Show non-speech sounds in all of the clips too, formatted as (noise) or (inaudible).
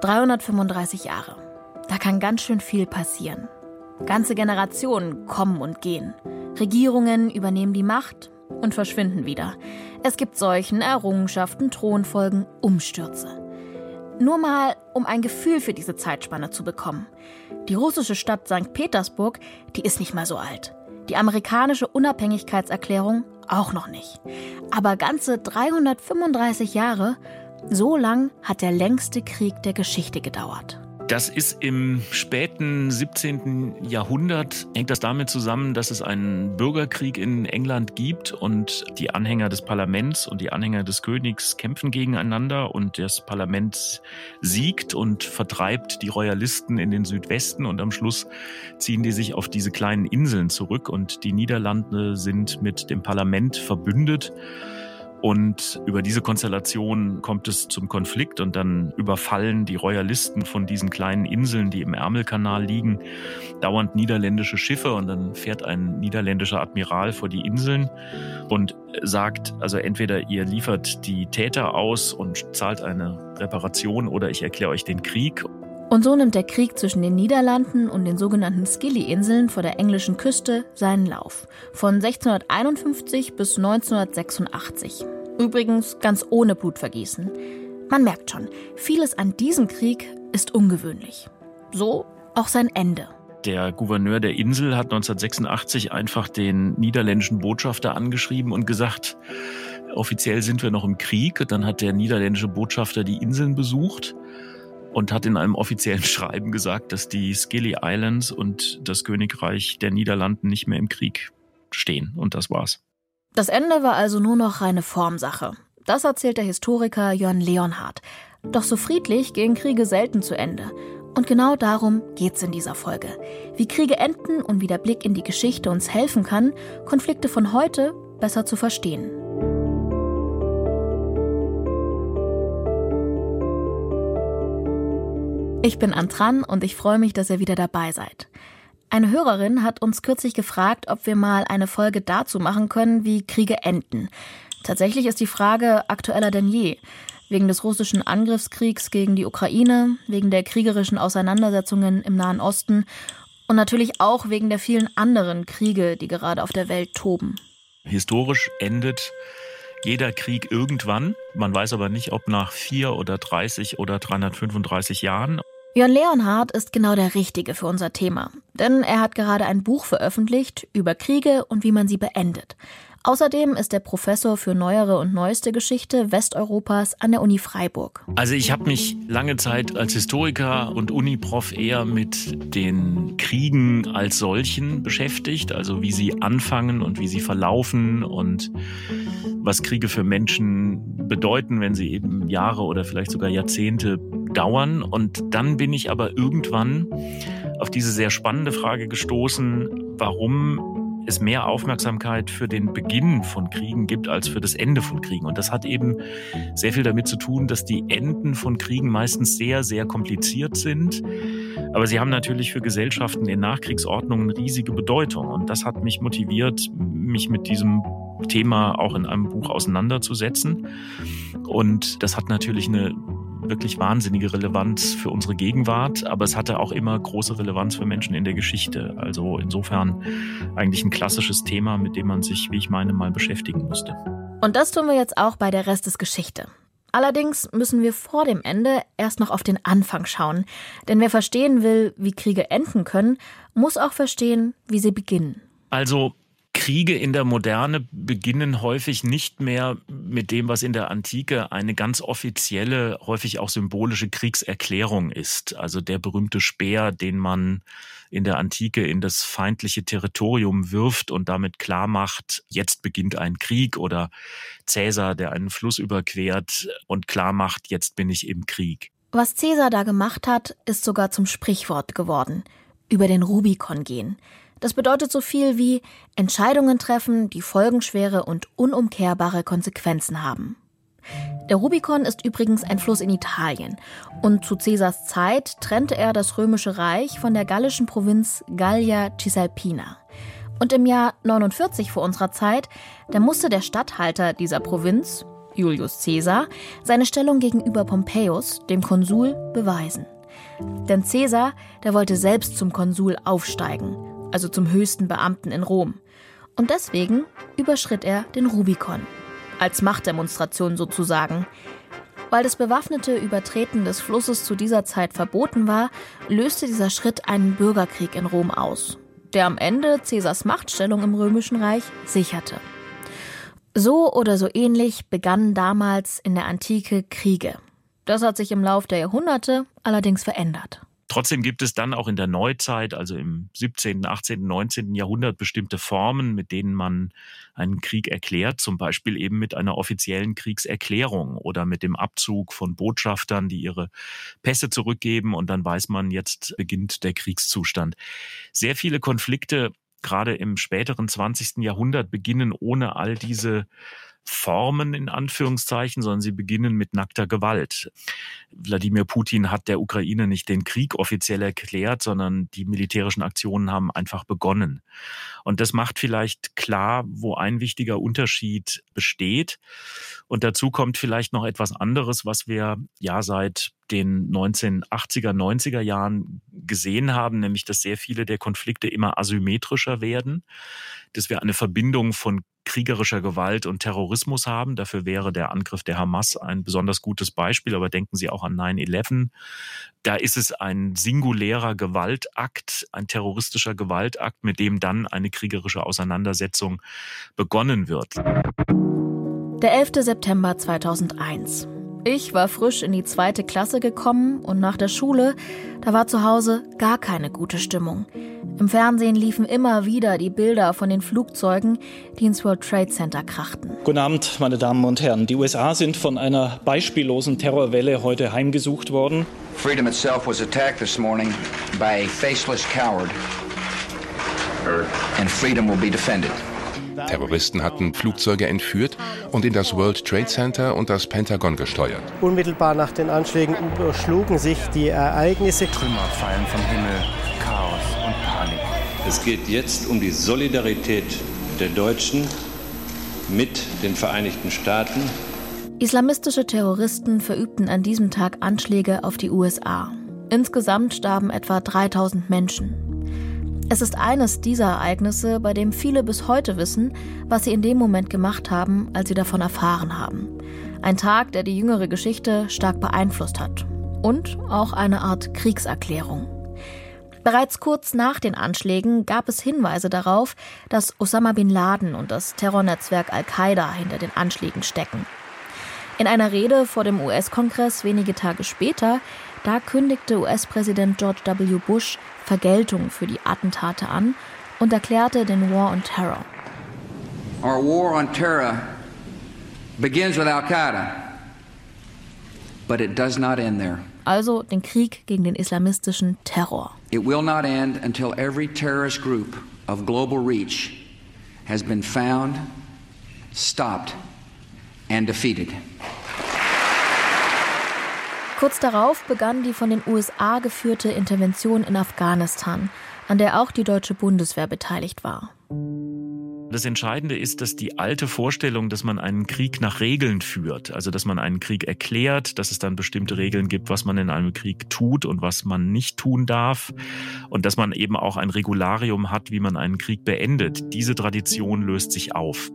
335 Jahre. Da kann ganz schön viel passieren. Ganze Generationen kommen und gehen. Regierungen übernehmen die Macht und verschwinden wieder. Es gibt Seuchen, Errungenschaften, Thronfolgen, Umstürze. Nur mal, um ein Gefühl für diese Zeitspanne zu bekommen. Die russische Stadt St. Petersburg, die ist nicht mal so alt. Die amerikanische Unabhängigkeitserklärung auch noch nicht. Aber ganze 335 Jahre, so lang hat der längste Krieg der Geschichte gedauert. Das ist im späten 17. Jahrhundert, hängt das damit zusammen, dass es einen Bürgerkrieg in England gibt und die Anhänger des Parlaments und die Anhänger des Königs kämpfen gegeneinander und das Parlament siegt und vertreibt die Royalisten in den Südwesten und am Schluss ziehen die sich auf diese kleinen Inseln zurück und die Niederlande sind mit dem Parlament verbündet. Und über diese Konstellation kommt es zum Konflikt und dann überfallen die Royalisten von diesen kleinen Inseln, die im Ärmelkanal liegen, dauernd niederländische Schiffe und dann fährt ein niederländischer Admiral vor die Inseln und sagt, also entweder ihr liefert die Täter aus und zahlt eine Reparation oder ich erkläre euch den Krieg. Und so nimmt der Krieg zwischen den Niederlanden und den sogenannten Scilly-Inseln vor der englischen Küste seinen Lauf. Von 1651 bis 1986. Übrigens ganz ohne Blutvergießen. Man merkt schon, vieles an diesem Krieg ist ungewöhnlich. So auch sein Ende. Der Gouverneur der Insel hat 1986 einfach den niederländischen Botschafter angeschrieben und gesagt, offiziell sind wir noch im Krieg. Dann hat der niederländische Botschafter die Inseln besucht und hat in einem offiziellen (laughs) Schreiben gesagt, dass die Scilly Islands und das Königreich der Niederlanden nicht mehr im Krieg stehen. Und das war's. Das Ende war also nur noch reine Formsache. Das erzählt der Historiker Jörn Leonhardt. Doch so friedlich gehen Kriege selten zu Ende. Und genau darum geht's in dieser Folge. Wie Kriege enden und wie der Blick in die Geschichte uns helfen kann, Konflikte von heute besser zu verstehen. Ich bin Antran und ich freue mich, dass ihr wieder dabei seid. Eine Hörerin hat uns kürzlich gefragt, ob wir mal eine Folge dazu machen können, wie Kriege enden. Tatsächlich ist die Frage aktueller denn je. Wegen des russischen Angriffskriegs gegen die Ukraine, wegen der kriegerischen Auseinandersetzungen im Nahen Osten und natürlich auch wegen der vielen anderen Kriege, die gerade auf der Welt toben. Historisch endet jeder Krieg irgendwann. Man weiß aber nicht, ob nach vier oder 30 oder 335 Jahren. Jörn Leonhardt ist genau der Richtige für unser Thema, denn er hat gerade ein Buch veröffentlicht über Kriege und wie man sie beendet. Außerdem ist er Professor für neuere und neueste Geschichte Westeuropas an der Uni Freiburg. Also ich habe mich lange Zeit als Historiker und Uniprof eher mit den Kriegen als solchen beschäftigt, also wie sie anfangen und wie sie verlaufen und was Kriege für Menschen bedeuten, wenn sie eben Jahre oder vielleicht sogar Jahrzehnte dauern. Und dann bin ich aber irgendwann auf diese sehr spannende Frage gestoßen, warum es mehr Aufmerksamkeit für den Beginn von Kriegen gibt als für das Ende von Kriegen. Und das hat eben sehr viel damit zu tun, dass die Enden von Kriegen meistens sehr, sehr kompliziert sind. Aber sie haben natürlich für Gesellschaften in Nachkriegsordnungen riesige Bedeutung. Und das hat mich motiviert, mich mit diesem Thema auch in einem Buch auseinanderzusetzen. Und das hat natürlich eine wirklich wahnsinnige Relevanz für unsere Gegenwart, aber es hatte auch immer große Relevanz für Menschen in der Geschichte. Also insofern eigentlich ein klassisches Thema, mit dem man sich, wie ich meine, mal beschäftigen musste. Und das tun wir jetzt auch bei der Rest des Geschichte. Allerdings müssen wir vor dem Ende erst noch auf den Anfang schauen. Denn wer verstehen will, wie Kriege enden können, muss auch verstehen, wie sie beginnen. Also Kriege in der Moderne beginnen häufig nicht mehr mit dem, was in der Antike eine ganz offizielle, häufig auch symbolische Kriegserklärung ist. Also der berühmte Speer, den man in der Antike in das feindliche Territorium wirft und damit klar macht, jetzt beginnt ein Krieg oder Cäsar, der einen Fluss überquert und klar macht, jetzt bin ich im Krieg. Was Cäsar da gemacht hat, ist sogar zum Sprichwort geworden. Über den Rubikon gehen. Das bedeutet so viel wie Entscheidungen treffen, die folgenschwere und unumkehrbare Konsequenzen haben. Der Rubikon ist übrigens ein Fluss in Italien und zu Caesars Zeit trennte er das römische Reich von der gallischen Provinz Gallia Cisalpina. Und im Jahr 49 vor unserer Zeit, da musste der Statthalter dieser Provinz, Julius Caesar, seine Stellung gegenüber Pompeius, dem Konsul, beweisen. Denn Caesar, der wollte selbst zum Konsul aufsteigen, also zum höchsten Beamten in Rom. Und deswegen überschritt er den Rubikon. Als Machtdemonstration sozusagen. Weil das bewaffnete Übertreten des Flusses zu dieser Zeit verboten war, löste dieser Schritt einen Bürgerkrieg in Rom aus, der am Ende Caesars Machtstellung im Römischen Reich sicherte. So oder so ähnlich begannen damals in der Antike Kriege. Das hat sich im Lauf der Jahrhunderte allerdings verändert. Trotzdem gibt es dann auch in der Neuzeit, also im 17., 18., 19. Jahrhundert, bestimmte Formen, mit denen man einen Krieg erklärt, zum Beispiel eben mit einer offiziellen Kriegserklärung oder mit dem Abzug von Botschaftern, die ihre Pässe zurückgeben und dann weiß man, jetzt beginnt der Kriegszustand. Sehr viele Konflikte, gerade im späteren 20. Jahrhundert, beginnen ohne all diese Formen in Anführungszeichen, sondern sie beginnen mit nackter Gewalt. Wladimir Putin hat der Ukraine nicht den Krieg offiziell erklärt, sondern die militärischen Aktionen haben einfach begonnen. Und das macht vielleicht klar, wo ein wichtiger Unterschied besteht. Und dazu kommt vielleicht noch etwas anderes, was wir ja seit den 1980er, 90er Jahren gesehen haben, nämlich dass sehr viele der Konflikte immer asymmetrischer werden, dass wir eine Verbindung von kriegerischer Gewalt und Terrorismus haben. Dafür wäre der Angriff der Hamas ein besonders gutes Beispiel, aber denken Sie auch an 9-11. Da ist es ein singulärer Gewaltakt, ein terroristischer Gewaltakt, mit dem dann eine kriegerische Auseinandersetzung begonnen wird. Der 11. September 2001. Ich war frisch in die zweite Klasse gekommen und nach der Schule, da war zu Hause gar keine gute Stimmung. Im Fernsehen liefen immer wieder die Bilder von den Flugzeugen, die ins World Trade Center krachten. Guten Abend, meine Damen und Herren. Die USA sind von einer beispiellosen Terrorwelle heute heimgesucht worden. Freedom itself was attacked this morning by a faceless coward. And freedom will be defended. Terroristen hatten Flugzeuge entführt und in das World Trade Center und das Pentagon gesteuert. Unmittelbar nach den Anschlägen überschlugen sich die Ereignisse. Trümmer fallen vom Himmel, Chaos und Panik. Es geht jetzt um die Solidarität der Deutschen mit den Vereinigten Staaten. Islamistische Terroristen verübten an diesem Tag Anschläge auf die USA. Insgesamt starben etwa 3000 Menschen. Es ist eines dieser Ereignisse, bei dem viele bis heute wissen, was sie in dem Moment gemacht haben, als sie davon erfahren haben. Ein Tag, der die jüngere Geschichte stark beeinflusst hat. Und auch eine Art Kriegserklärung. Bereits kurz nach den Anschlägen gab es Hinweise darauf, dass Osama bin Laden und das Terrornetzwerk Al-Qaida hinter den Anschlägen stecken. In einer Rede vor dem US-Kongress wenige Tage später, da kündigte US-Präsident George W. Bush Vergeltung für die Attentate an und erklärte den War on Terror. Our war on terror begins with Al-Qaeda, but it does not end there. Also den Krieg gegen den islamistischen Terror. It will not end until every terrorist group of global reach has been found, stopped and defeated. Kurz darauf begann die von den USA geführte Intervention in Afghanistan, an der auch die deutsche Bundeswehr beteiligt war. Das Entscheidende ist, dass die alte Vorstellung, dass man einen Krieg nach Regeln führt, also dass man einen Krieg erklärt, dass es dann bestimmte Regeln gibt, was man in einem Krieg tut und was man nicht tun darf und dass man eben auch ein Regularium hat, wie man einen Krieg beendet. Diese Tradition löst sich auf.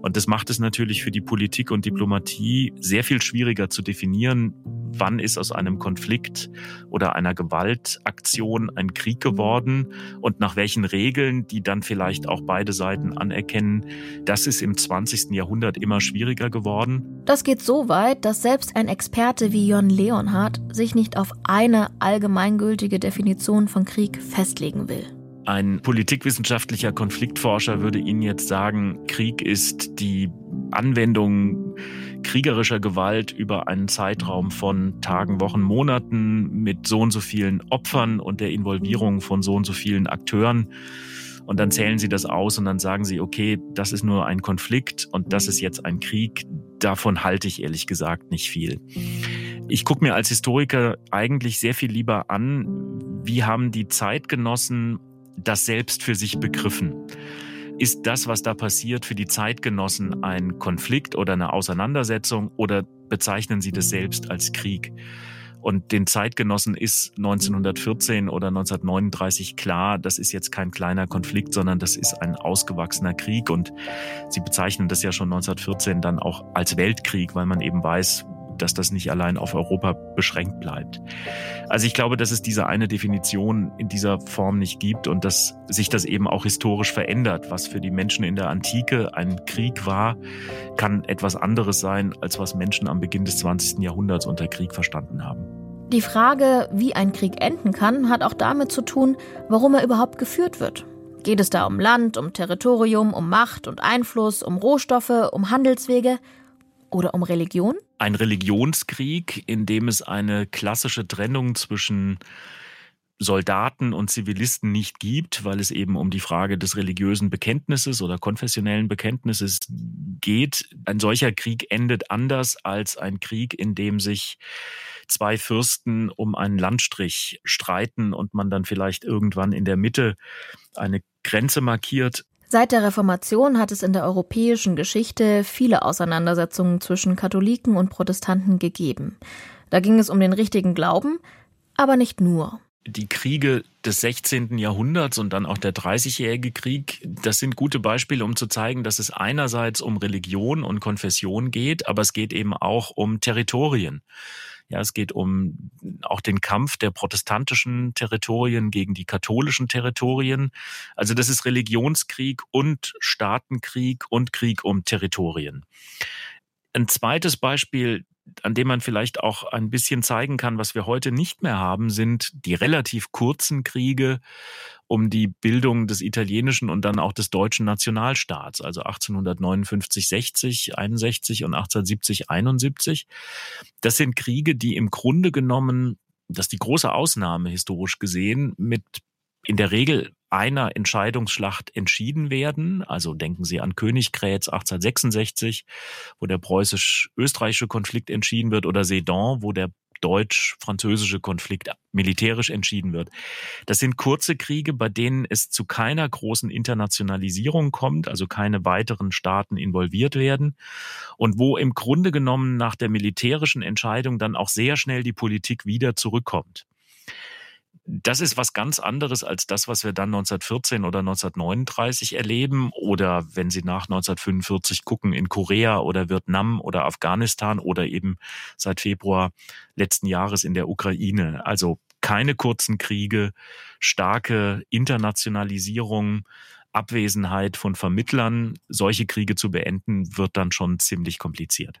Und das macht es natürlich für die Politik und Diplomatie sehr viel schwieriger zu definieren, wann ist aus einem Konflikt oder einer Gewaltaktion ein Krieg geworden und nach welchen Regeln, die dann vielleicht auch beide Seiten anerkennen, das ist im 20. Jahrhundert immer schwieriger geworden. Das geht so weit, dass selbst ein Experte wie Jon Leonhardt sich nicht auf eine allgemeingültige Definition von Krieg festlegen will. Ein politikwissenschaftlicher Konfliktforscher würde Ihnen jetzt sagen, Krieg ist die Anwendung kriegerischer Gewalt über einen Zeitraum von Tagen, Wochen, Monaten mit so und so vielen Opfern und der Involvierung von so und so vielen Akteuren. Und dann zählen sie das aus und dann sagen sie, okay, das ist nur ein Konflikt und das ist jetzt ein Krieg. Davon halte ich ehrlich gesagt nicht viel. Ich gucke mir als Historiker eigentlich sehr viel lieber an, wie haben die Zeitgenossen das selbst für sich begriffen. Ist das, was da passiert, für die Zeitgenossen ein Konflikt oder eine Auseinandersetzung oder bezeichnen sie das selbst als Krieg? Und den Zeitgenossen ist 1914 oder 1939 klar, das ist jetzt kein kleiner Konflikt, sondern das ist ein ausgewachsener Krieg. Und sie bezeichnen das ja schon 1914 dann auch als Weltkrieg, weil man eben weiß, dass das nicht allein auf Europa beschränkt bleibt. Also ich glaube, dass es diese eine Definition in dieser Form nicht gibt und dass sich das eben auch historisch verändert. Was für die Menschen in der Antike ein Krieg war, kann etwas anderes sein, als was Menschen am Beginn des 20. Jahrhunderts unter Krieg verstanden haben. Die Frage, wie ein Krieg enden kann, hat auch damit zu tun, warum er überhaupt geführt wird. Geht es da um Land, um Territorium, um Macht und Einfluss, um Rohstoffe, um Handelswege oder um Religion? Ein Religionskrieg, in dem es eine klassische Trennung zwischen Soldaten und Zivilisten nicht gibt, weil es eben um die Frage des religiösen Bekenntnisses oder konfessionellen Bekenntnisses geht. Ein solcher Krieg endet anders als ein Krieg, in dem sich zwei Fürsten um einen Landstrich streiten und man dann vielleicht irgendwann in der Mitte eine Grenze markiert. Seit der Reformation hat es in der europäischen Geschichte viele Auseinandersetzungen zwischen Katholiken und Protestanten gegeben. Da ging es um den richtigen Glauben, aber nicht nur. Die Kriege des 16. Jahrhunderts und dann auch der Dreißigjährige Krieg, das sind gute Beispiele, um zu zeigen, dass es einerseits um Religion und Konfession geht, aber es geht eben auch um Territorien. Ja, es geht um auch den Kampf der protestantischen Territorien gegen die katholischen Territorien. Also das ist Religionskrieg und Staatenkrieg und Krieg um Territorien. Ein zweites Beispiel, an dem man vielleicht auch ein bisschen zeigen kann, was wir heute nicht mehr haben, sind die relativ kurzen Kriege um die Bildung des italienischen und dann auch des deutschen Nationalstaats, also 1859, 60, 61 und 1870, 71. Das sind Kriege, die im Grunde genommen, das ist die große Ausnahme historisch gesehen, mit in der Regel einer Entscheidungsschlacht entschieden werden. Also denken Sie an Königgrätz 1866, wo der preußisch-österreichische Konflikt entschieden wird, oder Sedan, wo der deutsch-französische Konflikt militärisch entschieden wird. Das sind kurze Kriege, bei denen es zu keiner großen Internationalisierung kommt, also keine weiteren Staaten involviert werden und wo im Grunde genommen nach der militärischen Entscheidung dann auch sehr schnell die Politik wieder zurückkommt das ist was ganz anderes als das, was wir dann 1914 oder 1939 erleben oder wenn Sie nach 1945 gucken in Korea oder Vietnam oder Afghanistan oder eben seit Februar letzten Jahres in der Ukraine. Also keine kurzen Kriege, starke Internationalisierung, Abwesenheit von Vermittlern. Solche Kriege zu beenden wird dann schon ziemlich kompliziert.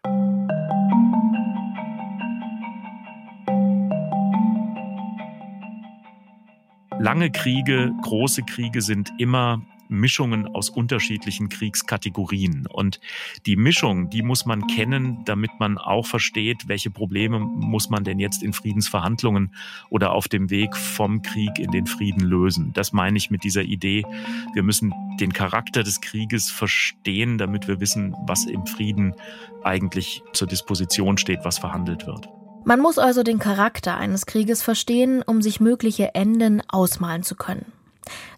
Lange Kriege, große Kriege sind immer Mischungen aus unterschiedlichen Kriegskategorien. Und die Mischung, die muss man kennen, damit man auch versteht, welche Probleme muss man denn jetzt in Friedensverhandlungen oder auf dem Weg vom Krieg in den Frieden lösen. Das meine ich mit dieser Idee. Wir müssen den Charakter des Krieges verstehen, damit wir wissen, was im Frieden eigentlich zur Disposition steht, was verhandelt wird. Man muss also den Charakter eines Krieges verstehen, um sich mögliche Enden ausmalen zu können.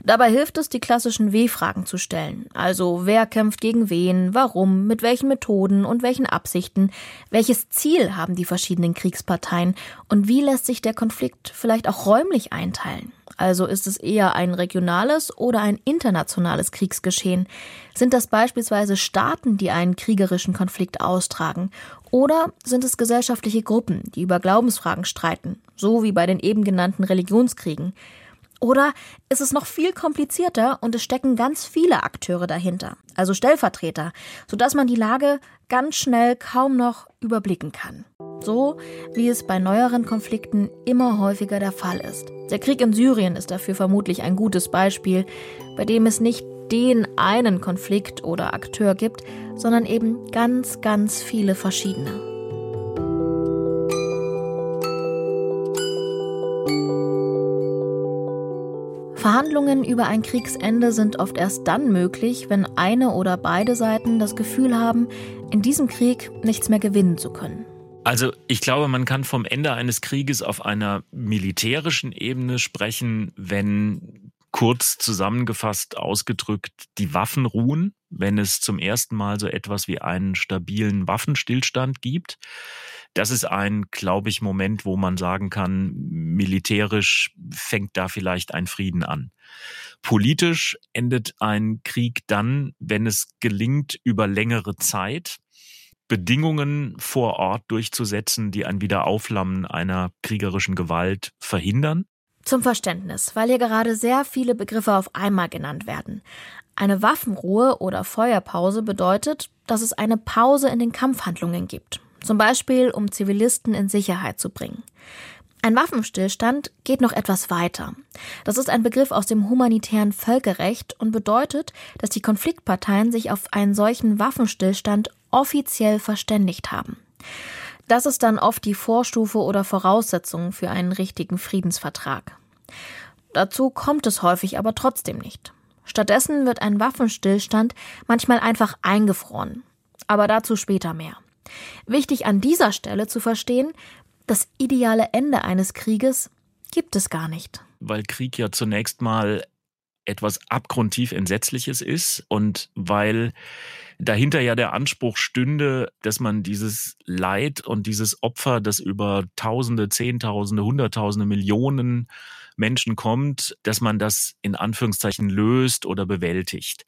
Dabei hilft es, die klassischen W-Fragen zu stellen. Also wer kämpft gegen wen, warum, mit welchen Methoden und welchen Absichten, welches Ziel haben die verschiedenen Kriegsparteien und wie lässt sich der Konflikt vielleicht auch räumlich einteilen. Also ist es eher ein regionales oder ein internationales Kriegsgeschehen? Sind das beispielsweise Staaten, die einen kriegerischen Konflikt austragen? Oder sind es gesellschaftliche Gruppen, die über Glaubensfragen streiten, so wie bei den eben genannten Religionskriegen? Oder ist es noch viel komplizierter und es stecken ganz viele Akteure dahinter, also Stellvertreter, sodass man die Lage ganz schnell kaum noch überblicken kann? So wie es bei neueren Konflikten immer häufiger der Fall ist. Der Krieg in Syrien ist dafür vermutlich ein gutes Beispiel, bei dem es nicht den einen Konflikt oder Akteur gibt, sondern eben ganz, ganz viele verschiedene. Verhandlungen über ein Kriegsende sind oft erst dann möglich, wenn eine oder beide Seiten das Gefühl haben, in diesem Krieg nichts mehr gewinnen zu können. Also ich glaube, man kann vom Ende eines Krieges auf einer militärischen Ebene sprechen, wenn kurz zusammengefasst ausgedrückt die Waffen ruhen, wenn es zum ersten Mal so etwas wie einen stabilen Waffenstillstand gibt. Das ist ein, glaube ich, Moment, wo man sagen kann, militärisch fängt da vielleicht ein Frieden an. Politisch endet ein Krieg dann, wenn es gelingt, über längere Zeit Bedingungen vor Ort durchzusetzen, die ein Wiederaufflammen einer kriegerischen Gewalt verhindern. Zum Verständnis, weil hier gerade sehr viele Begriffe auf einmal genannt werden. Eine Waffenruhe oder Feuerpause bedeutet, dass es eine Pause in den Kampfhandlungen gibt. Zum Beispiel, um Zivilisten in Sicherheit zu bringen. Ein Waffenstillstand geht noch etwas weiter. Das ist ein Begriff aus dem humanitären Völkerrecht und bedeutet, dass die Konfliktparteien sich auf einen solchen Waffenstillstand offiziell verständigt haben. Das ist dann oft die Vorstufe oder Voraussetzung für einen richtigen Friedensvertrag. Dazu kommt es häufig aber trotzdem nicht. Stattdessen wird ein Waffenstillstand manchmal einfach eingefroren. Aber dazu später mehr. Wichtig an dieser Stelle zu verstehen, das ideale Ende eines Krieges gibt es gar nicht. Weil Krieg ja zunächst mal etwas abgrundtief Entsetzliches ist und weil dahinter ja der Anspruch stünde, dass man dieses Leid und dieses Opfer, das über Tausende, Zehntausende, Hunderttausende, Millionen Menschen kommt, dass man das in Anführungszeichen löst oder bewältigt.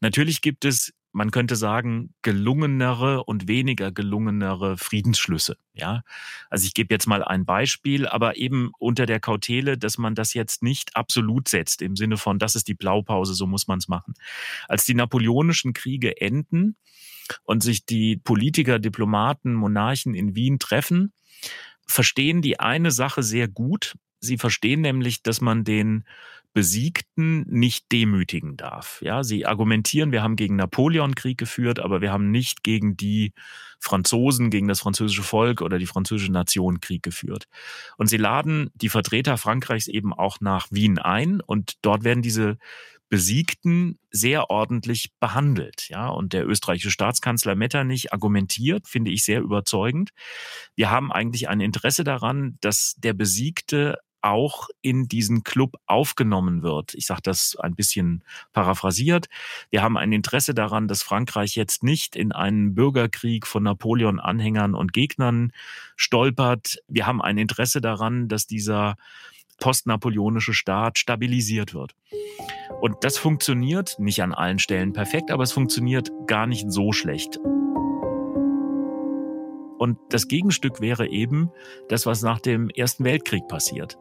Natürlich gibt es man könnte sagen, gelungenere und weniger gelungenere Friedensschlüsse. Ja, also ich gebe jetzt mal ein Beispiel, aber eben unter der Kautele, dass man das jetzt nicht absolut setzt im Sinne von, das ist die Blaupause, so muss man es machen. Als die napoleonischen Kriege enden und sich die Politiker, Diplomaten, Monarchen in Wien treffen, verstehen die eine Sache sehr gut. Sie verstehen nämlich, dass man den Besiegten nicht demütigen darf. Ja, sie argumentieren, wir haben gegen Napoleon Krieg geführt, aber wir haben nicht gegen die Franzosen, gegen das französische Volk oder die französische Nation Krieg geführt. Und sie laden die Vertreter Frankreichs eben auch nach Wien ein und dort werden diese Besiegten sehr ordentlich behandelt. Ja, und der österreichische Staatskanzler Metternich argumentiert, finde ich sehr überzeugend. Wir haben eigentlich ein Interesse daran, dass der Besiegte auch in diesen Club aufgenommen wird. Ich sage das ein bisschen paraphrasiert. Wir haben ein Interesse daran, dass Frankreich jetzt nicht in einen Bürgerkrieg von Napoleon-Anhängern und Gegnern stolpert. Wir haben ein Interesse daran, dass dieser postnapoleonische Staat stabilisiert wird. Und das funktioniert nicht an allen Stellen perfekt, aber es funktioniert gar nicht so schlecht. Und das Gegenstück wäre eben das, was nach dem Ersten Weltkrieg passiert.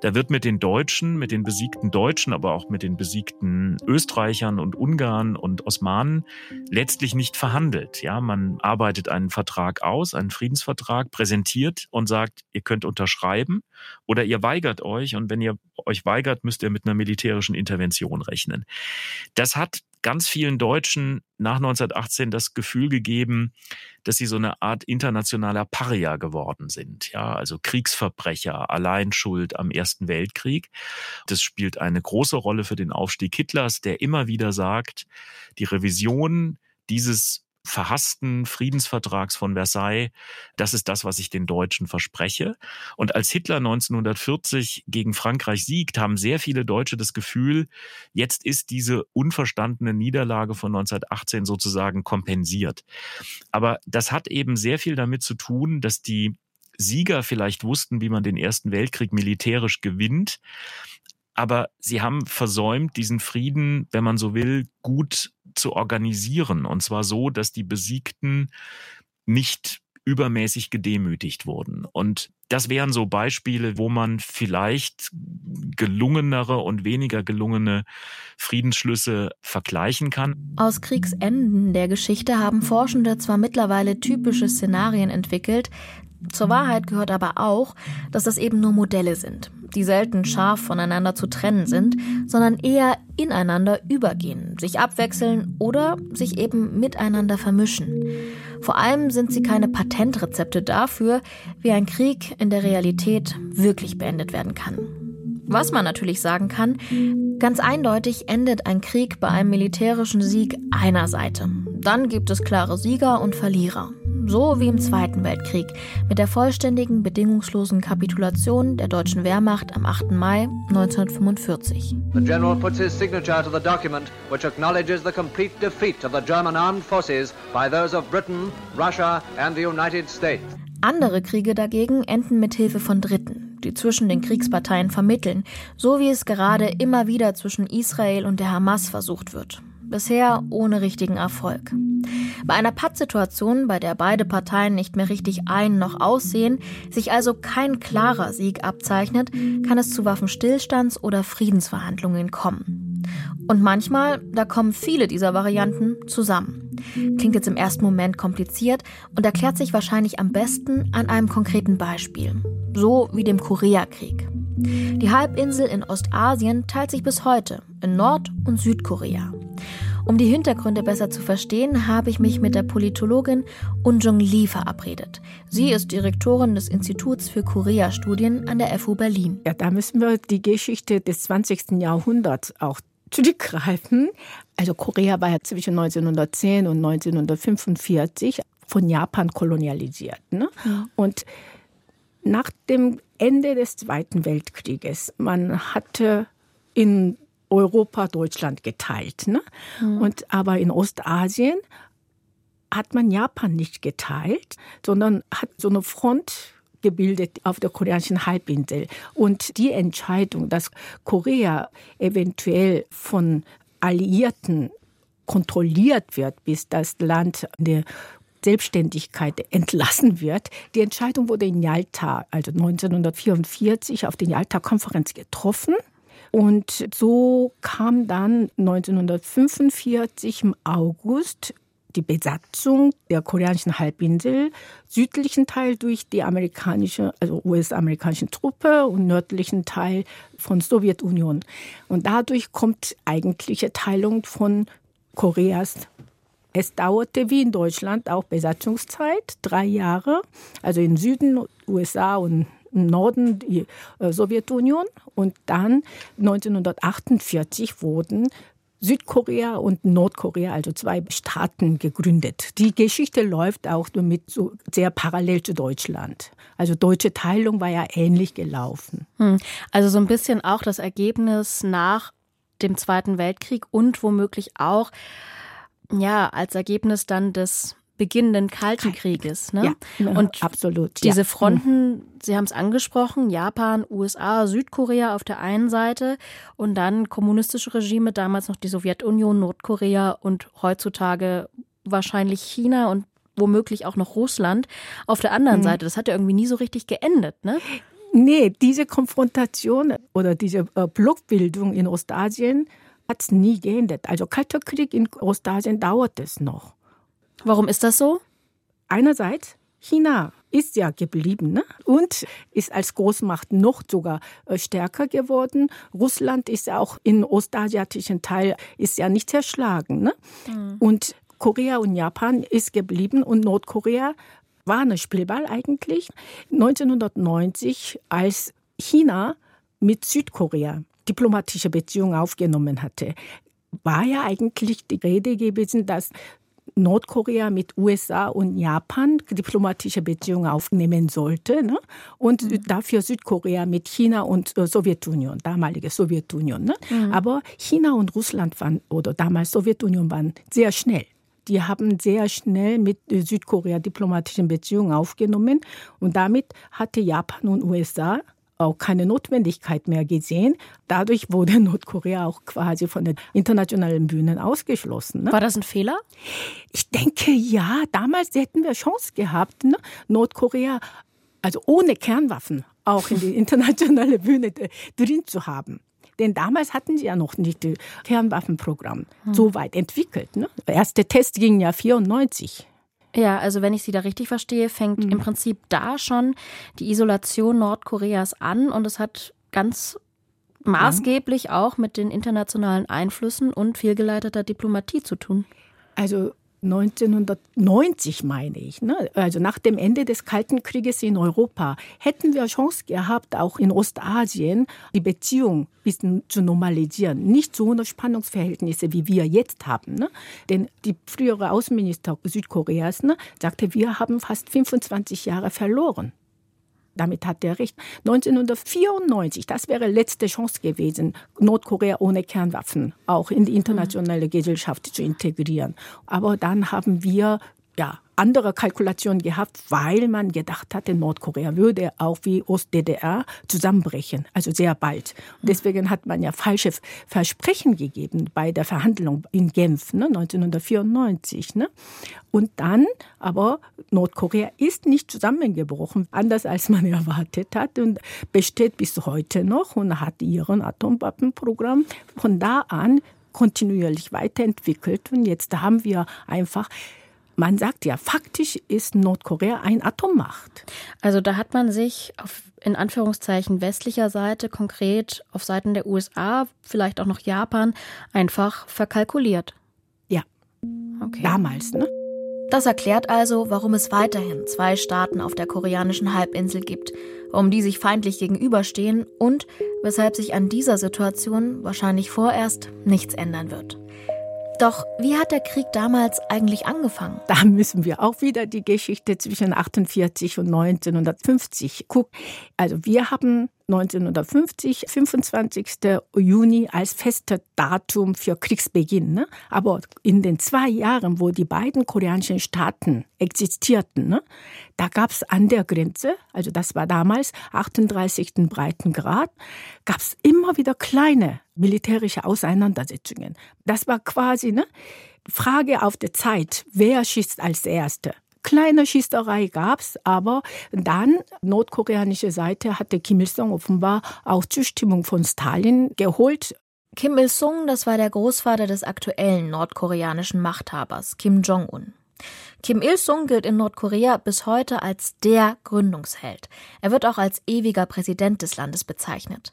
Da wird mit den Deutschen, mit den besiegten Deutschen, aber auch mit den besiegten Österreichern und Ungarn und Osmanen letztlich nicht verhandelt. Ja, man arbeitet einen Vertrag aus, einen Friedensvertrag, präsentiert und sagt, ihr könnt unterschreiben oder ihr weigert euch. Und wenn ihr euch weigert, müsst ihr mit einer militärischen Intervention rechnen. Das hat ganz vielen Deutschen nach 1918 das Gefühl gegeben, dass sie so eine Art internationaler Paria geworden sind. Ja, also Kriegsverbrecher, Alleinschuld am Ersten Weltkrieg. Das spielt eine große Rolle für den Aufstieg Hitlers, der immer wieder sagt, die Revision dieses verhassten Friedensvertrags von Versailles, das ist das, was ich den Deutschen verspreche. Und als Hitler 1940 gegen Frankreich siegt, haben sehr viele Deutsche das Gefühl, jetzt ist diese unverstandene Niederlage von 1918 sozusagen kompensiert. Aber das hat eben sehr viel damit zu tun, dass die Sieger vielleicht wussten, wie man den Ersten Weltkrieg militärisch gewinnt, aber sie haben versäumt, diesen Frieden, wenn man so will, gut zu organisieren. Und zwar so, dass die Besiegten nicht übermäßig gedemütigt wurden. Und das wären so Beispiele, wo man vielleicht gelungenere und weniger gelungene Friedensschlüsse vergleichen kann. Aus Kriegsenden der Geschichte haben Forschende zwar mittlerweile typische Szenarien entwickelt, zur Wahrheit gehört aber auch, dass das eben nur Modelle sind, die selten scharf voneinander zu trennen sind, sondern eher ineinander übergehen, sich abwechseln oder sich eben miteinander vermischen. Vor allem sind sie keine Patentrezepte dafür, wie ein Krieg in der Realität wirklich beendet werden kann. Was man natürlich sagen kann, ganz eindeutig endet ein Krieg bei einem militärischen Sieg einer Seite. Dann gibt es klare Sieger und Verlierer. So wie im Zweiten Weltkrieg, mit der vollständigen, bedingungslosen Kapitulation der deutschen Wehrmacht am 8. Mai 1945. The general puts his signature to the document which acknowledges the complete defeat of the German armed forces by those of Britain, Russia and the United States. Andere Kriege dagegen enden mit Hilfe von Dritten, die zwischen den Kriegsparteien vermitteln, so wie es gerade immer wieder zwischen Israel und der Hamas versucht wird bisher ohne richtigen Erfolg. Bei einer Pattsituation, bei der beide Parteien nicht mehr richtig ein noch aussehen, sich also kein klarer Sieg abzeichnet, kann es zu Waffenstillstands- oder Friedensverhandlungen kommen. Und manchmal, da kommen viele dieser Varianten zusammen. Klingt jetzt im ersten Moment kompliziert und erklärt sich wahrscheinlich am besten an einem konkreten Beispiel. So wie dem Koreakrieg. Die Halbinsel in Ostasien teilt sich bis heute in Nord- und Südkorea. Um die Hintergründe besser zu verstehen, habe ich mich mit der Politologin Unjung Lee verabredet. Sie ist Direktorin des Instituts für Korea-Studien an der FU Berlin. Ja, da müssen wir die Geschichte des 20. Jahrhunderts auch (laughs) zurückgreifen. Also Korea war ja zwischen 1910 und 1945 von Japan kolonialisiert. Ne? Mhm. Und nach dem Ende des Zweiten Weltkrieges, man hatte in Europa, Deutschland geteilt. Ne? Mhm. Und aber in Ostasien hat man Japan nicht geteilt, sondern hat so eine Front gebildet auf der koreanischen Halbinsel. Und die Entscheidung, dass Korea eventuell von Alliierten kontrolliert wird, bis das Land der Selbstständigkeit entlassen wird. Die Entscheidung wurde in Yalta, also 1944, auf der Yalta-Konferenz getroffen. Und so kam dann 1945 im August die Besatzung der koreanischen Halbinsel, südlichen Teil durch die amerikanische, also US-amerikanische Truppe und nördlichen Teil von Sowjetunion. Und dadurch kommt eigentliche Teilung von Koreas. Es dauerte wie in Deutschland auch Besatzungszeit, drei Jahre, also im Süden USA und im Norden die äh, Sowjetunion und dann 1948 wurden Südkorea und Nordkorea, also zwei Staaten, gegründet. Die Geschichte läuft auch mit so sehr parallel zu Deutschland. Also deutsche Teilung war ja ähnlich gelaufen. Hm. Also so ein bisschen auch das Ergebnis nach dem Zweiten Weltkrieg und womöglich auch ja als Ergebnis dann des beginnenden Kalten Krieges. Ne? Ja, und absolut. Diese Fronten, mhm. Sie haben es angesprochen, Japan, USA, Südkorea auf der einen Seite und dann kommunistische Regime, damals noch die Sowjetunion, Nordkorea und heutzutage wahrscheinlich China und womöglich auch noch Russland auf der anderen mhm. Seite. Das hat ja irgendwie nie so richtig geendet, ne? Nee, diese Konfrontation oder diese äh, Blockbildung in Ostasien hat es nie geendet. Also Kalter Krieg in Ostasien dauert es noch. Warum ist das so? Einerseits, China ist ja geblieben ne? und ist als Großmacht noch sogar äh, stärker geworden. Russland ist ja auch im ostasiatischen Teil ist ja nicht zerschlagen. Ne? Mhm. Und Korea und Japan ist geblieben und Nordkorea war eine Spielball eigentlich. 1990, als China mit Südkorea diplomatische Beziehungen aufgenommen hatte, war ja eigentlich die Rede gewesen, dass Nordkorea mit USA und Japan diplomatische Beziehungen aufnehmen sollte ne? und mhm. dafür Südkorea mit China und äh, Sowjetunion, damalige Sowjetunion. Ne? Mhm. Aber China und Russland waren oder damals Sowjetunion waren sehr schnell. Die haben sehr schnell mit äh, Südkorea diplomatische Beziehungen aufgenommen und damit hatte Japan und USA auch keine Notwendigkeit mehr gesehen. Dadurch wurde (laughs) Nordkorea auch quasi von den internationalen Bühnen ausgeschlossen. Ne? War das ein Fehler? Ich denke ja. Damals hätten wir Chance gehabt, ne? Nordkorea also ohne Kernwaffen auch in die (laughs) internationale Bühne drin zu haben. Denn damals hatten sie ja noch nicht das Kernwaffenprogramm hm. so weit entwickelt. Ne? Der erste Test ging ja 94. Ja, also wenn ich Sie da richtig verstehe, fängt mhm. im Prinzip da schon die Isolation Nordkoreas an und es hat ganz maßgeblich auch mit den internationalen Einflüssen und fehlgeleiteter Diplomatie zu tun. Also 1990 meine ich, ne? also nach dem Ende des Kalten Krieges in Europa, hätten wir Chance gehabt, auch in Ostasien die Beziehung ein bisschen zu normalisieren. Nicht so eine Spannungsverhältnisse, wie wir jetzt haben. Ne? Denn die frühere Außenminister Südkoreas ne, sagte, wir haben fast 25 Jahre verloren. Damit hat er recht. 1994, das wäre letzte Chance gewesen, Nordkorea ohne Kernwaffen auch in die internationale Gesellschaft zu integrieren. Aber dann haben wir ja andere Kalkulationen gehabt, weil man gedacht hatte, Nordkorea würde auch wie Ost-DDR zusammenbrechen, also sehr bald. Und deswegen hat man ja falsche Versprechen gegeben bei der Verhandlung in Genf ne, 1994. Ne? Und dann, aber Nordkorea ist nicht zusammengebrochen, anders als man (laughs) erwartet hat und besteht bis heute noch und hat ihren Atomwaffenprogramm von da an kontinuierlich weiterentwickelt. Und jetzt haben wir einfach man sagt ja, faktisch ist Nordkorea ein Atommacht. Also da hat man sich auf in Anführungszeichen westlicher Seite, konkret auf Seiten der USA, vielleicht auch noch Japan, einfach verkalkuliert. Ja. Okay. Damals, ne? Das erklärt also, warum es weiterhin zwei Staaten auf der koreanischen Halbinsel gibt, warum die sich feindlich gegenüberstehen und weshalb sich an dieser Situation wahrscheinlich vorerst nichts ändern wird. Doch wie hat der Krieg damals eigentlich angefangen? Da müssen wir auch wieder die Geschichte zwischen 48 und 1950 gucken. Also wir haben 1950, 25. Juni als festes Datum für Kriegsbeginn. Ne? Aber in den zwei Jahren, wo die beiden koreanischen Staaten existierten, ne, da gab es an der Grenze, also das war damals 38. Breitengrad, gab es immer wieder kleine militärische Auseinandersetzungen. Das war quasi ne, Frage auf der Zeit, wer schießt als Erster. Kleine Schießerei gab's, aber dann nordkoreanische Seite hatte Kim Il-sung offenbar auch Zustimmung von Stalin geholt. Kim Il-sung, das war der Großvater des aktuellen nordkoreanischen Machthabers, Kim Jong-un. Kim Il-sung gilt in Nordkorea bis heute als der Gründungsheld. Er wird auch als ewiger Präsident des Landes bezeichnet.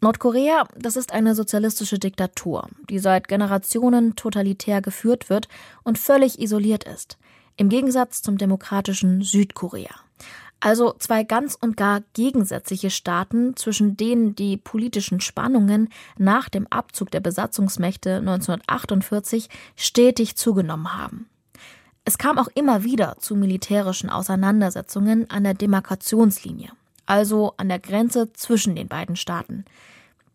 Nordkorea, das ist eine sozialistische Diktatur, die seit Generationen totalitär geführt wird und völlig isoliert ist im Gegensatz zum demokratischen Südkorea. Also zwei ganz und gar gegensätzliche Staaten, zwischen denen die politischen Spannungen nach dem Abzug der Besatzungsmächte 1948 stetig zugenommen haben. Es kam auch immer wieder zu militärischen Auseinandersetzungen an der Demarkationslinie, also an der Grenze zwischen den beiden Staaten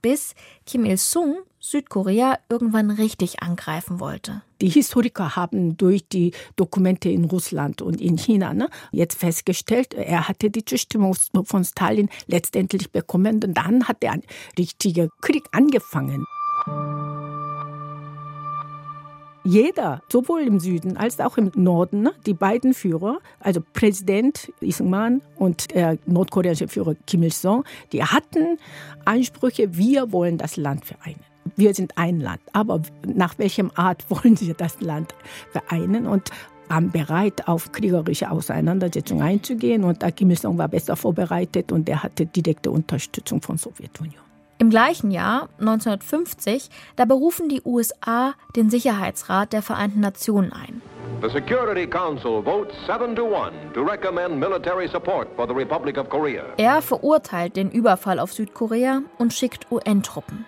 bis Kim Il-sung Südkorea irgendwann richtig angreifen wollte. Die Historiker haben durch die Dokumente in Russland und in China ne, jetzt festgestellt, er hatte die Zustimmung von Stalin letztendlich bekommen und dann hat der richtige Krieg angefangen jeder, sowohl im Süden als auch im Norden, ne, die beiden Führer, also Präsident Isungman und der nordkoreanische Führer Kim Il-sung, die hatten Ansprüche, wir wollen das Land vereinen. Wir sind ein Land, aber nach welchem Art (laughs) wollen sie das Land vereinen? Und waren bereit, auf kriegerische Auseinandersetzungen einzugehen. Und Kim Il-sung war besser vorbereitet und er hatte direkte Unterstützung von Sowjetunion. Im gleichen Jahr, 1950, da berufen die USA den Sicherheitsrat der Vereinten Nationen ein. The Security Council votes 7 to 1 to recommend military support for the Republic of Korea. Er verurteilt den Überfall auf Südkorea und schickt UN-Truppen.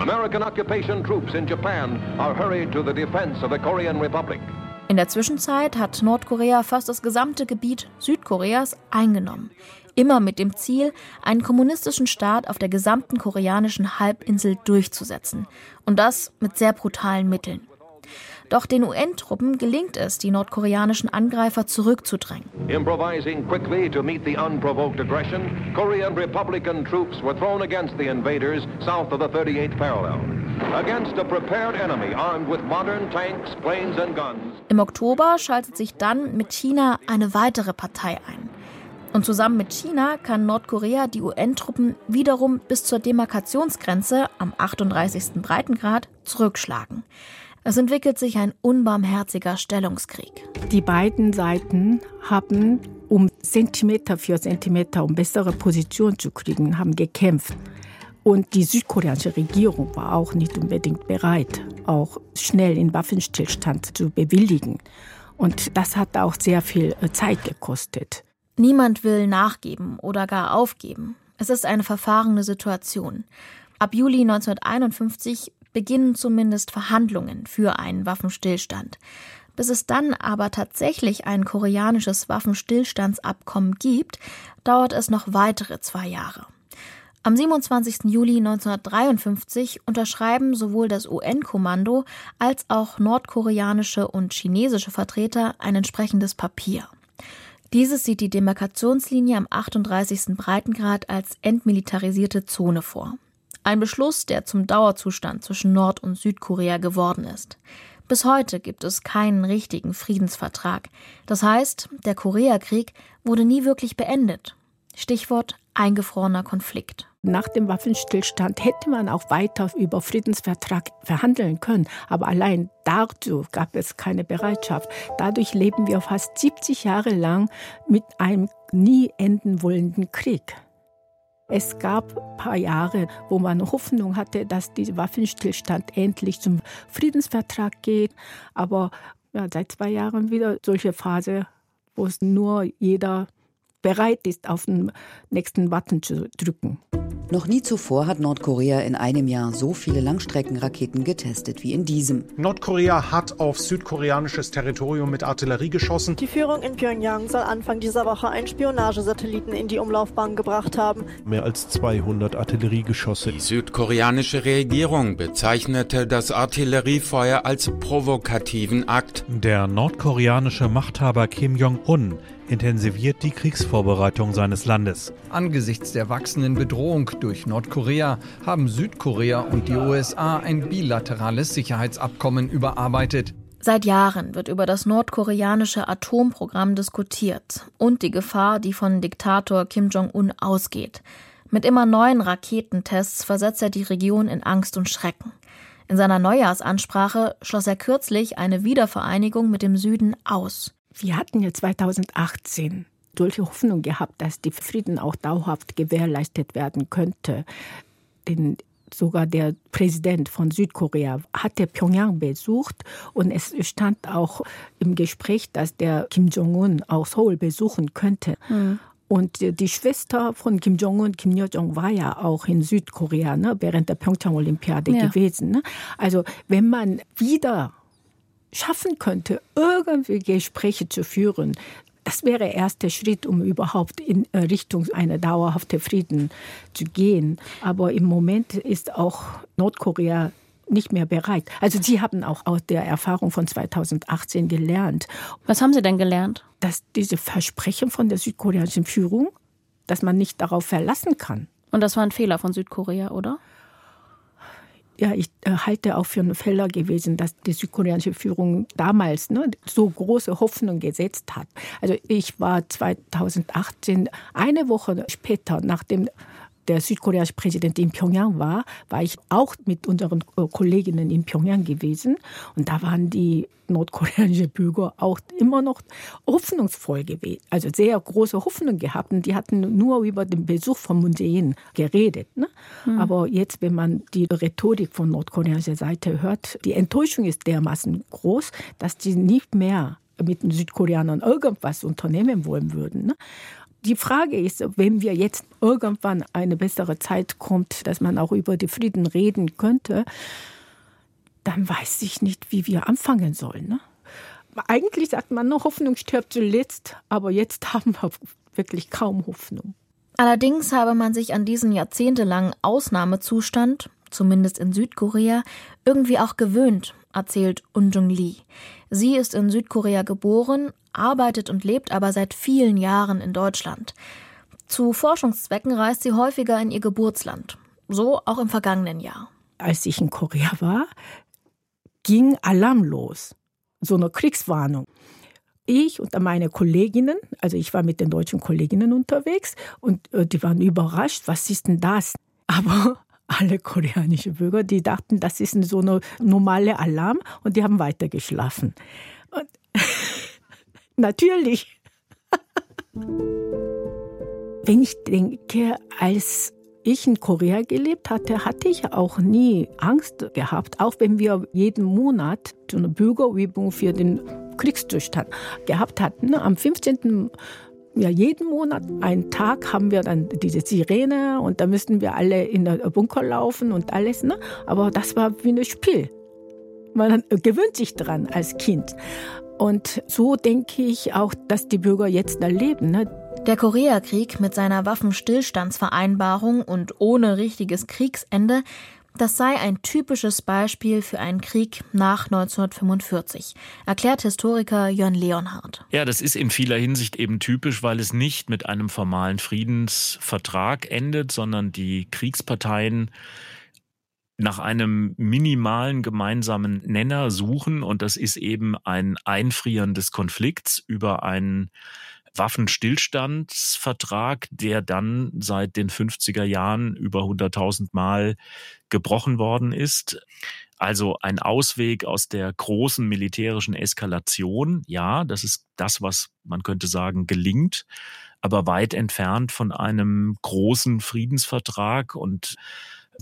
American occupation troops in Japan are hurried to the defense of the Korean Republic. In der Zwischenzeit hat Nordkorea fast das gesamte Gebiet Südkoreas eingenommen immer mit dem Ziel, einen kommunistischen Staat auf der gesamten koreanischen Halbinsel durchzusetzen. Und das mit sehr brutalen Mitteln. Doch den UN-Truppen gelingt es, die nordkoreanischen Angreifer zurückzudrängen. Improvising quickly to meet the unprovoked aggression, Korean Republican troops were thrown against the invaders south of the 38th parallel. Against a prepared enemy armed with modern tanks, planes and guns. Im Oktober schaltet sich dann mit China eine weitere Partei ein. Und zusammen mit China kann Nordkorea die UN-Truppen wiederum bis zur Demarkationsgrenze am 38. Breitengrad zurückschlagen. Es entwickelt sich ein unbarmherziger Stellungskrieg. Die beiden Seiten haben, um Zentimeter für Zentimeter, um bessere Position zu kriegen, haben gekämpft. Und die südkoreanische Regierung war auch nicht unbedingt bereit, auch schnell den Waffenstillstand zu bewilligen. Und das hat auch sehr viel äh, Zeit gekostet. Niemand will nachgeben oder gar aufgeben. Es ist eine verfahrene Situation. Ab Juli 1951 beginnen zumindest Verhandlungen für einen Waffenstillstand. Bis es dann aber tatsächlich ein koreanisches Waffenstillstandsabkommen gibt, dauert es noch weitere zwei Jahre. Am 27. Juli 1953 unterschreiben sowohl das UN-Kommando als auch nordkoreanische und chinesische Vertreter ein entsprechendes Papier. Dieses sieht die Demarkationslinie am 38. Breitengrad als entmilitarisierte Zone vor. Ein Beschluss, der zum Dauerzustand zwischen Nord- und Südkorea geworden ist. Bis heute gibt es keinen richtigen Friedensvertrag. Das heißt, der Koreakrieg wurde nie wirklich beendet. Stichwort eingefrorener Konflikt. Nach dem Waffenstillstand hätte man auch weiter über Friedensvertrag verhandeln können, aber allein dazu gab es keine Bereitschaft. Dadurch leben wir fast 70 Jahre lang mit einem nie enden wollenden Krieg. Es gab ein paar Jahre, wo man Hoffnung hatte, dass dieser Waffenstillstand endlich zum Friedensvertrag geht. Aber ja, seit zwei Jahren wieder solche Phase, wo es nur jeder bereit ist, auf den nächsten Button zu drücken. Noch nie zuvor hat Nordkorea in einem Jahr so viele Langstreckenraketen getestet wie in diesem. Nordkorea hat auf südkoreanisches Territorium mit Artillerie geschossen. Die Führung in Pyongyang soll Anfang dieser Woche einen Spionagesatelliten in die Umlaufbahn gebracht haben. Mehr als 200 Artilleriegeschosse. Die südkoreanische Regierung bezeichnete das Artilleriefeuer als provokativen Akt. Der nordkoreanische Machthaber Kim Jong-un intensiviert die Kriegsvorbereitung seines Landes. Angesichts der wachsenden Bedrohung durch Nordkorea haben Südkorea und die USA ein bilaterales Sicherheitsabkommen überarbeitet. Seit Jahren wird über das nordkoreanische Atomprogramm diskutiert und die Gefahr, die von Diktator Kim Jong-un ausgeht. Mit immer neuen Raketentests versetzt er die Region in Angst und Schrecken. In seiner Neujahrsansprache schloss er kürzlich eine Wiedervereinigung mit dem Süden aus. Wir hatten ja 2018 solche Hoffnung gehabt, dass die Frieden auch dauerhaft gewährleistet werden könnte. Denn sogar der Präsident von Südkorea hatte Pyongyang besucht und es stand auch im Gespräch, dass der Kim Jong-un auch Seoul besuchen könnte. Mhm. Und die Schwester von Kim Jong-un, Kim Yo-jong, war ja auch in Südkorea ne, während der Pyeongchang-Olympiade ja. gewesen. Ne? Also wenn man wieder schaffen könnte, irgendwie Gespräche zu führen, das wäre der erste Schritt, um überhaupt in äh, Richtung einer dauerhaften Frieden zu gehen. Aber im Moment ist auch Nordkorea nicht mehr bereit. Also Sie haben auch aus der Erfahrung von 2018 gelernt. Was haben Sie denn gelernt? Dass diese Versprechen von der südkoreanischen Führung, dass man nicht darauf verlassen kann. Und das war ein Fehler von Südkorea, oder? Ja, ich äh, halte auch für einen Fehler gewesen, dass die südkoreanische Führung damals ne, so große Hoffnung gesetzt hat. Also ich war 2018, eine Woche später, nachdem der südkoreanische Präsident in Pyongyang war, war ich auch mit unseren äh, Kolleginnen in Pyongyang gewesen. Und da waren die nordkoreanischen Bürger auch immer noch hoffnungsvoll gewesen, also sehr große Hoffnung gehabt. Und die hatten nur über den Besuch von Moon Jae-in geredet. Ne? Mhm. Aber jetzt, wenn man die Rhetorik von nordkoreanischer Seite hört, die Enttäuschung ist dermaßen groß, dass die nicht mehr mit den Südkoreanern irgendwas unternehmen wollen würden. Ne? Die Frage ist, wenn wir jetzt irgendwann eine bessere Zeit kommt, dass man auch über die Frieden reden könnte, dann weiß ich nicht, wie wir anfangen sollen. Ne? Eigentlich sagt man noch, Hoffnung stirbt zuletzt, aber jetzt (laughs) haben wir wirklich kaum Hoffnung. Allerdings habe man sich an diesen jahrzehntelangen Ausnahmezustand, zumindest in Südkorea, irgendwie auch gewöhnt, erzählt Unjung Lee. Sie ist in Südkorea geboren, arbeitet und lebt aber seit vielen Jahren in Deutschland. Zu Forschungszwecken reist sie häufiger in ihr Geburtsland. So auch im vergangenen Jahr. Als ich in Korea war, ging Alarm los. So eine Kriegswarnung. Ich und meine Kolleginnen, also ich war mit den deutschen Kolleginnen unterwegs und äh, die waren überrascht, was ist denn das? Aber alle koreanischen Bürger, die dachten, das ist so eine normale Alarm und die haben weiter geschlafen. Und (laughs) Natürlich. Wenn ich denke, als ich in Korea gelebt hatte, hatte ich auch nie Angst gehabt, auch wenn wir jeden Monat eine Bürgerübung für den Kriegszustand gehabt hatten. Am 15 ja, jeden Monat einen Tag haben wir dann diese Sirene und da müssten wir alle in der Bunker laufen und alles. Ne? Aber das war wie ein Spiel. Man gewöhnt sich dran als Kind. Und so denke ich auch, dass die Bürger jetzt erleben. Ne? Der Koreakrieg mit seiner Waffenstillstandsvereinbarung und ohne richtiges Kriegsende, das sei ein typisches Beispiel für einen Krieg nach 1945, erklärt Historiker Jörn Leonhardt. Ja, das ist in vieler Hinsicht eben typisch, weil es nicht mit einem formalen Friedensvertrag endet, sondern die Kriegsparteien nach einem minimalen gemeinsamen Nenner suchen und das ist eben ein Einfrieren des Konflikts über einen Waffenstillstandsvertrag, der dann seit den 50er Jahren über 100.000 Mal gebrochen worden ist. Also ein Ausweg aus der großen militärischen Eskalation. Ja, das ist das, was man könnte sagen, gelingt aber weit entfernt von einem großen Friedensvertrag und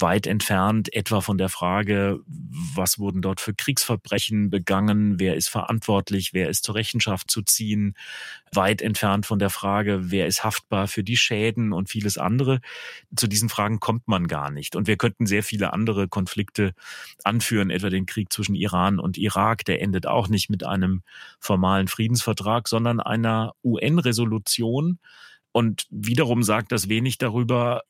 weit entfernt etwa von der Frage, was wurden dort für Kriegsverbrechen begangen, wer ist verantwortlich, wer ist zur Rechenschaft zu ziehen, weit entfernt von der Frage, wer ist haftbar für die Schäden und vieles andere. Zu diesen Fragen kommt man gar nicht. Und wir könnten sehr viele andere Konflikte anführen, etwa den Krieg zwischen Iran und Irak, der endet auch nicht mit einem formalen Friedensvertrag, sondern einer UN-Resolution, und wiederum sagt das wenig darüber,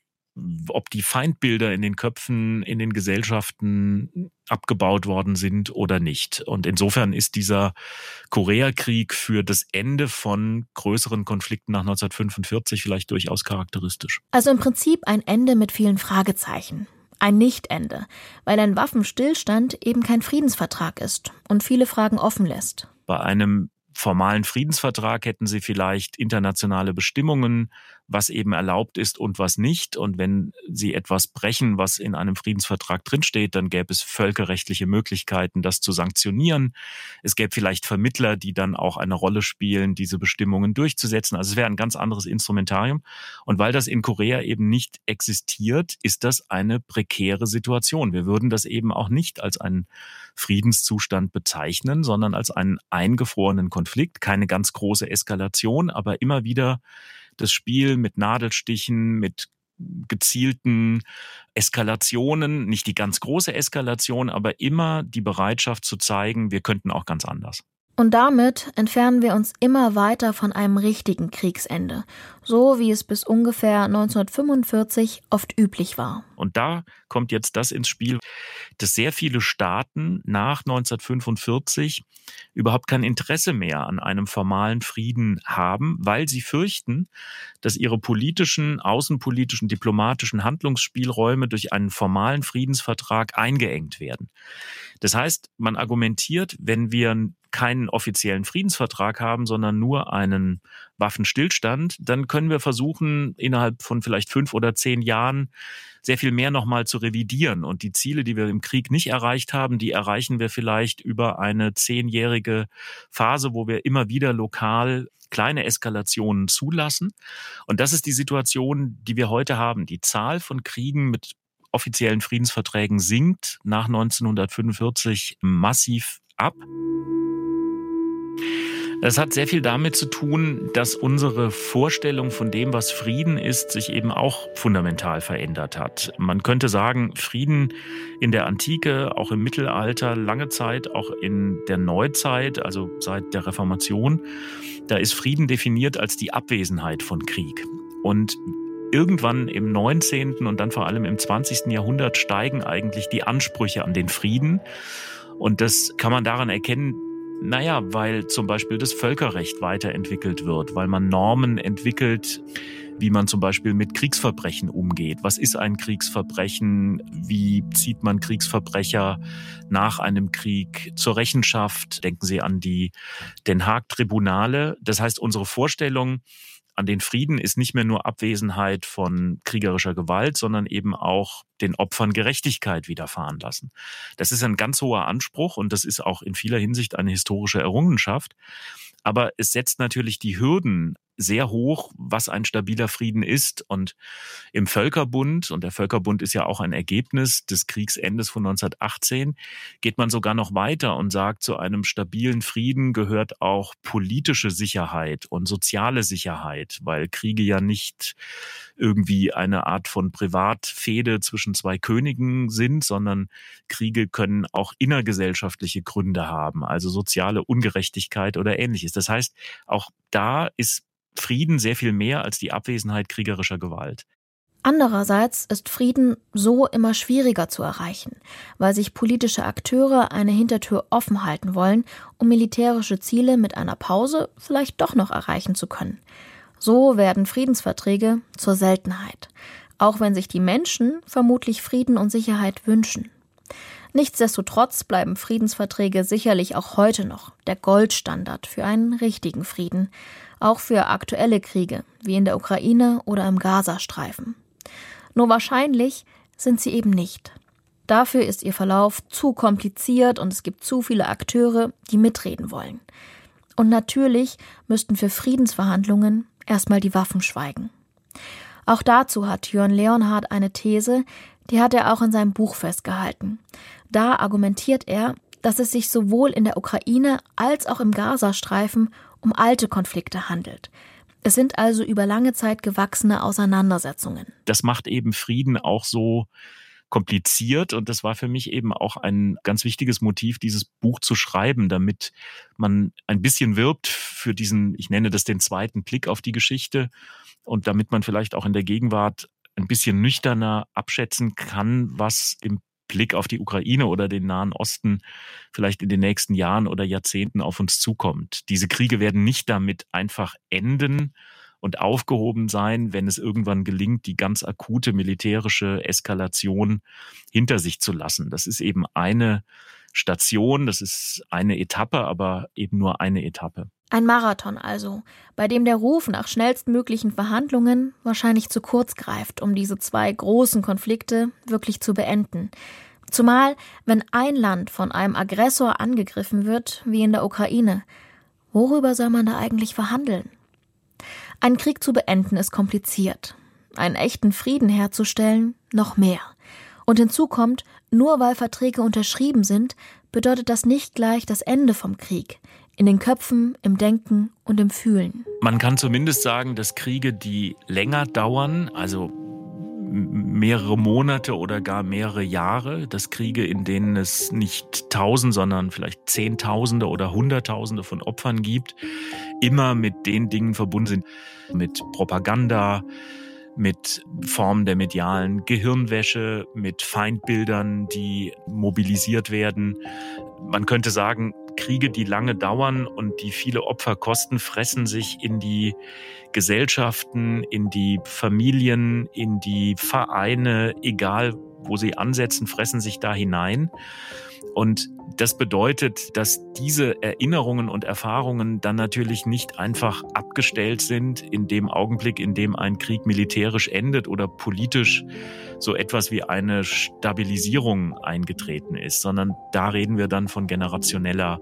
ob die Feindbilder in den Köpfen, in den Gesellschaften abgebaut worden sind oder nicht. Und insofern ist dieser Koreakrieg für das Ende von größeren Konflikten nach 1945 vielleicht durchaus charakteristisch. Also im Prinzip ein Ende mit vielen Fragezeichen. Ein Nichtende, weil ein Waffenstillstand eben kein Friedensvertrag ist und viele Fragen offen lässt. Bei einem formalen Friedensvertrag hätten sie vielleicht internationale Bestimmungen, was eben erlaubt ist und was nicht. Und wenn sie etwas brechen, was in einem Friedensvertrag drinsteht, dann gäbe es völkerrechtliche Möglichkeiten, das zu sanktionieren. Es gäbe vielleicht Vermittler, die dann auch eine Rolle spielen, diese Bestimmungen durchzusetzen. Also es wäre ein ganz anderes Instrumentarium. Und weil das in Korea eben nicht existiert, ist das eine prekäre Situation. Wir würden das eben auch nicht als einen Friedenszustand bezeichnen, sondern als einen eingefrorenen Konflikt. Keine ganz große Eskalation, aber immer wieder das Spiel mit Nadelstichen, mit gezielten Eskalationen, nicht die ganz große Eskalation, aber immer die Bereitschaft zu zeigen, wir könnten auch ganz anders. Und damit entfernen wir uns immer weiter von einem richtigen Kriegsende, so wie es bis ungefähr 1945 oft üblich war. Und da kommt jetzt das ins Spiel, dass sehr viele Staaten nach 1945 überhaupt kein Interesse mehr an einem formalen Frieden haben, weil sie fürchten, dass ihre politischen, außenpolitischen, diplomatischen Handlungsspielräume durch einen formalen Friedensvertrag eingeengt werden. Das heißt, man argumentiert, wenn wir keinen offiziellen Friedensvertrag haben, sondern nur einen Waffenstillstand, dann können wir versuchen, innerhalb von vielleicht fünf oder zehn Jahren sehr viel mehr nochmal zu revidieren. Und die Ziele, die wir im Krieg nicht erreicht haben, die erreichen wir vielleicht über eine zehnjährige Phase, wo wir immer wieder lokal kleine Eskalationen zulassen. Und das ist die Situation, die wir heute haben. Die Zahl von Kriegen mit offiziellen Friedensverträgen sinkt nach 1945 massiv ab. Das hat sehr viel damit zu tun, dass unsere Vorstellung von dem, was Frieden ist, sich eben auch fundamental verändert hat. Man könnte sagen, Frieden in der Antike, auch im Mittelalter, lange Zeit, auch in der Neuzeit, also seit der Reformation, da ist Frieden definiert als die Abwesenheit von Krieg. Und irgendwann im 19. und dann vor allem im 20. Jahrhundert steigen eigentlich die Ansprüche an den Frieden. Und das kann man daran erkennen, naja, weil zum Beispiel das Völkerrecht weiterentwickelt wird, weil man Normen entwickelt, wie man zum Beispiel mit Kriegsverbrechen umgeht. Was ist ein Kriegsverbrechen? Wie zieht man Kriegsverbrecher nach einem Krieg zur Rechenschaft? Denken Sie an die Den Haag-Tribunale. Das heißt, unsere Vorstellung, an den Frieden ist nicht mehr nur Abwesenheit von kriegerischer Gewalt, sondern eben auch den Opfern Gerechtigkeit widerfahren lassen. Das ist ein ganz hoher Anspruch und das ist auch in vieler Hinsicht eine historische Errungenschaft. Aber es setzt natürlich die Hürden sehr hoch, was ein stabiler Frieden ist. Und im Völkerbund, und der Völkerbund ist ja auch ein Ergebnis des Kriegsendes von 1918, geht man sogar noch weiter und sagt, zu einem stabilen Frieden gehört auch politische Sicherheit und soziale Sicherheit, weil Kriege ja nicht irgendwie eine Art von Privatfehde zwischen zwei Königen sind, sondern Kriege können auch innergesellschaftliche Gründe haben, also soziale Ungerechtigkeit oder ähnliches. Das heißt, auch da ist Frieden sehr viel mehr als die Abwesenheit kriegerischer Gewalt. Andererseits ist Frieden so immer schwieriger zu erreichen, weil sich politische Akteure eine Hintertür offen halten wollen, um militärische Ziele mit einer Pause vielleicht doch noch erreichen zu können. So werden Friedensverträge zur Seltenheit, auch wenn sich die Menschen vermutlich Frieden und Sicherheit wünschen. Nichtsdestotrotz bleiben Friedensverträge sicherlich auch heute noch der Goldstandard für einen richtigen Frieden, auch für aktuelle Kriege wie in der Ukraine oder im Gazastreifen. Nur wahrscheinlich sind sie eben nicht. Dafür ist ihr Verlauf zu kompliziert und es gibt zu viele Akteure, die mitreden wollen. Und natürlich müssten für Friedensverhandlungen erstmal die Waffen schweigen. Auch dazu hat Jörn Leonhardt eine These, die hat er auch in seinem Buch festgehalten. Da argumentiert er, dass es sich sowohl in der Ukraine als auch im Gazastreifen um alte Konflikte handelt. Es sind also über lange Zeit gewachsene Auseinandersetzungen. Das macht eben Frieden auch so kompliziert und das war für mich eben auch ein ganz wichtiges Motiv, dieses Buch zu schreiben, damit man ein bisschen wirbt für diesen, ich nenne das den zweiten Blick auf die Geschichte und damit man vielleicht auch in der Gegenwart ein bisschen nüchterner abschätzen kann, was im Blick auf die Ukraine oder den Nahen Osten vielleicht in den nächsten Jahren oder Jahrzehnten auf uns zukommt. Diese Kriege werden nicht damit einfach enden und aufgehoben sein, wenn es irgendwann gelingt, die ganz akute militärische Eskalation hinter sich zu lassen. Das ist eben eine Station, das ist eine Etappe, aber eben nur eine Etappe. Ein Marathon also, bei dem der Ruf nach schnellstmöglichen Verhandlungen wahrscheinlich zu kurz greift, um diese zwei großen Konflikte wirklich zu beenden. Zumal, wenn ein Land von einem Aggressor angegriffen wird, wie in der Ukraine, worüber soll man da eigentlich verhandeln? Einen Krieg zu beenden ist kompliziert, einen echten Frieden herzustellen noch mehr. Und hinzu kommt, nur weil Verträge unterschrieben sind, bedeutet das nicht gleich das Ende vom Krieg in den Köpfen, im Denken und im Fühlen. Man kann zumindest sagen, dass Kriege, die länger dauern, also mehrere Monate oder gar mehrere Jahre, dass Kriege, in denen es nicht Tausend, sondern vielleicht Zehntausende oder Hunderttausende von Opfern gibt, immer mit den Dingen verbunden sind, mit Propaganda, mit Formen der medialen Gehirnwäsche, mit Feindbildern, die mobilisiert werden. Man könnte sagen, Kriege, die lange dauern und die viele Opfer kosten, fressen sich in die Gesellschaften, in die Familien, in die Vereine, egal wo sie ansetzen, fressen sich da hinein. Und das bedeutet, dass diese Erinnerungen und Erfahrungen dann natürlich nicht einfach abgestellt sind in dem Augenblick, in dem ein Krieg militärisch endet oder politisch so etwas wie eine Stabilisierung eingetreten ist, sondern da reden wir dann von generationeller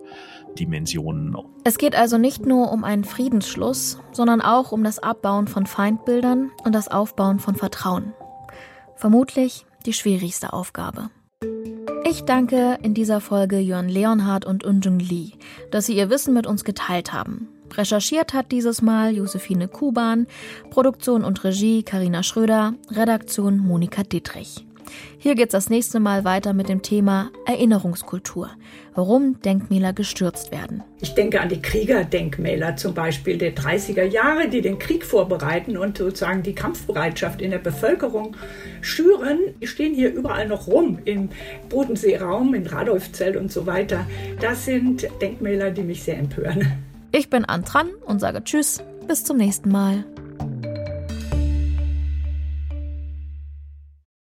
Dimension. Es geht also nicht nur um einen Friedensschluss, sondern auch um das Abbauen von Feindbildern und das Aufbauen von Vertrauen. Vermutlich die schwierigste Aufgabe. Ich danke in dieser Folge Jörn Leonhardt und Unjung Lee, dass sie ihr Wissen mit uns geteilt haben. Recherchiert hat dieses Mal Josephine Kuban, Produktion und Regie Karina Schröder, Redaktion Monika Dietrich. Hier geht's das nächste Mal weiter mit dem Thema Erinnerungskultur. Warum Denkmäler gestürzt werden. Ich denke an die Kriegerdenkmäler zum Beispiel der 30er Jahre, die den Krieg vorbereiten und sozusagen die Kampfbereitschaft in der Bevölkerung schüren. Die stehen hier überall noch rum, im Bodenseeraum, in Radolfzell und so weiter. Das sind Denkmäler, die mich sehr empören. Ich bin Antran und sage Tschüss, bis zum nächsten Mal.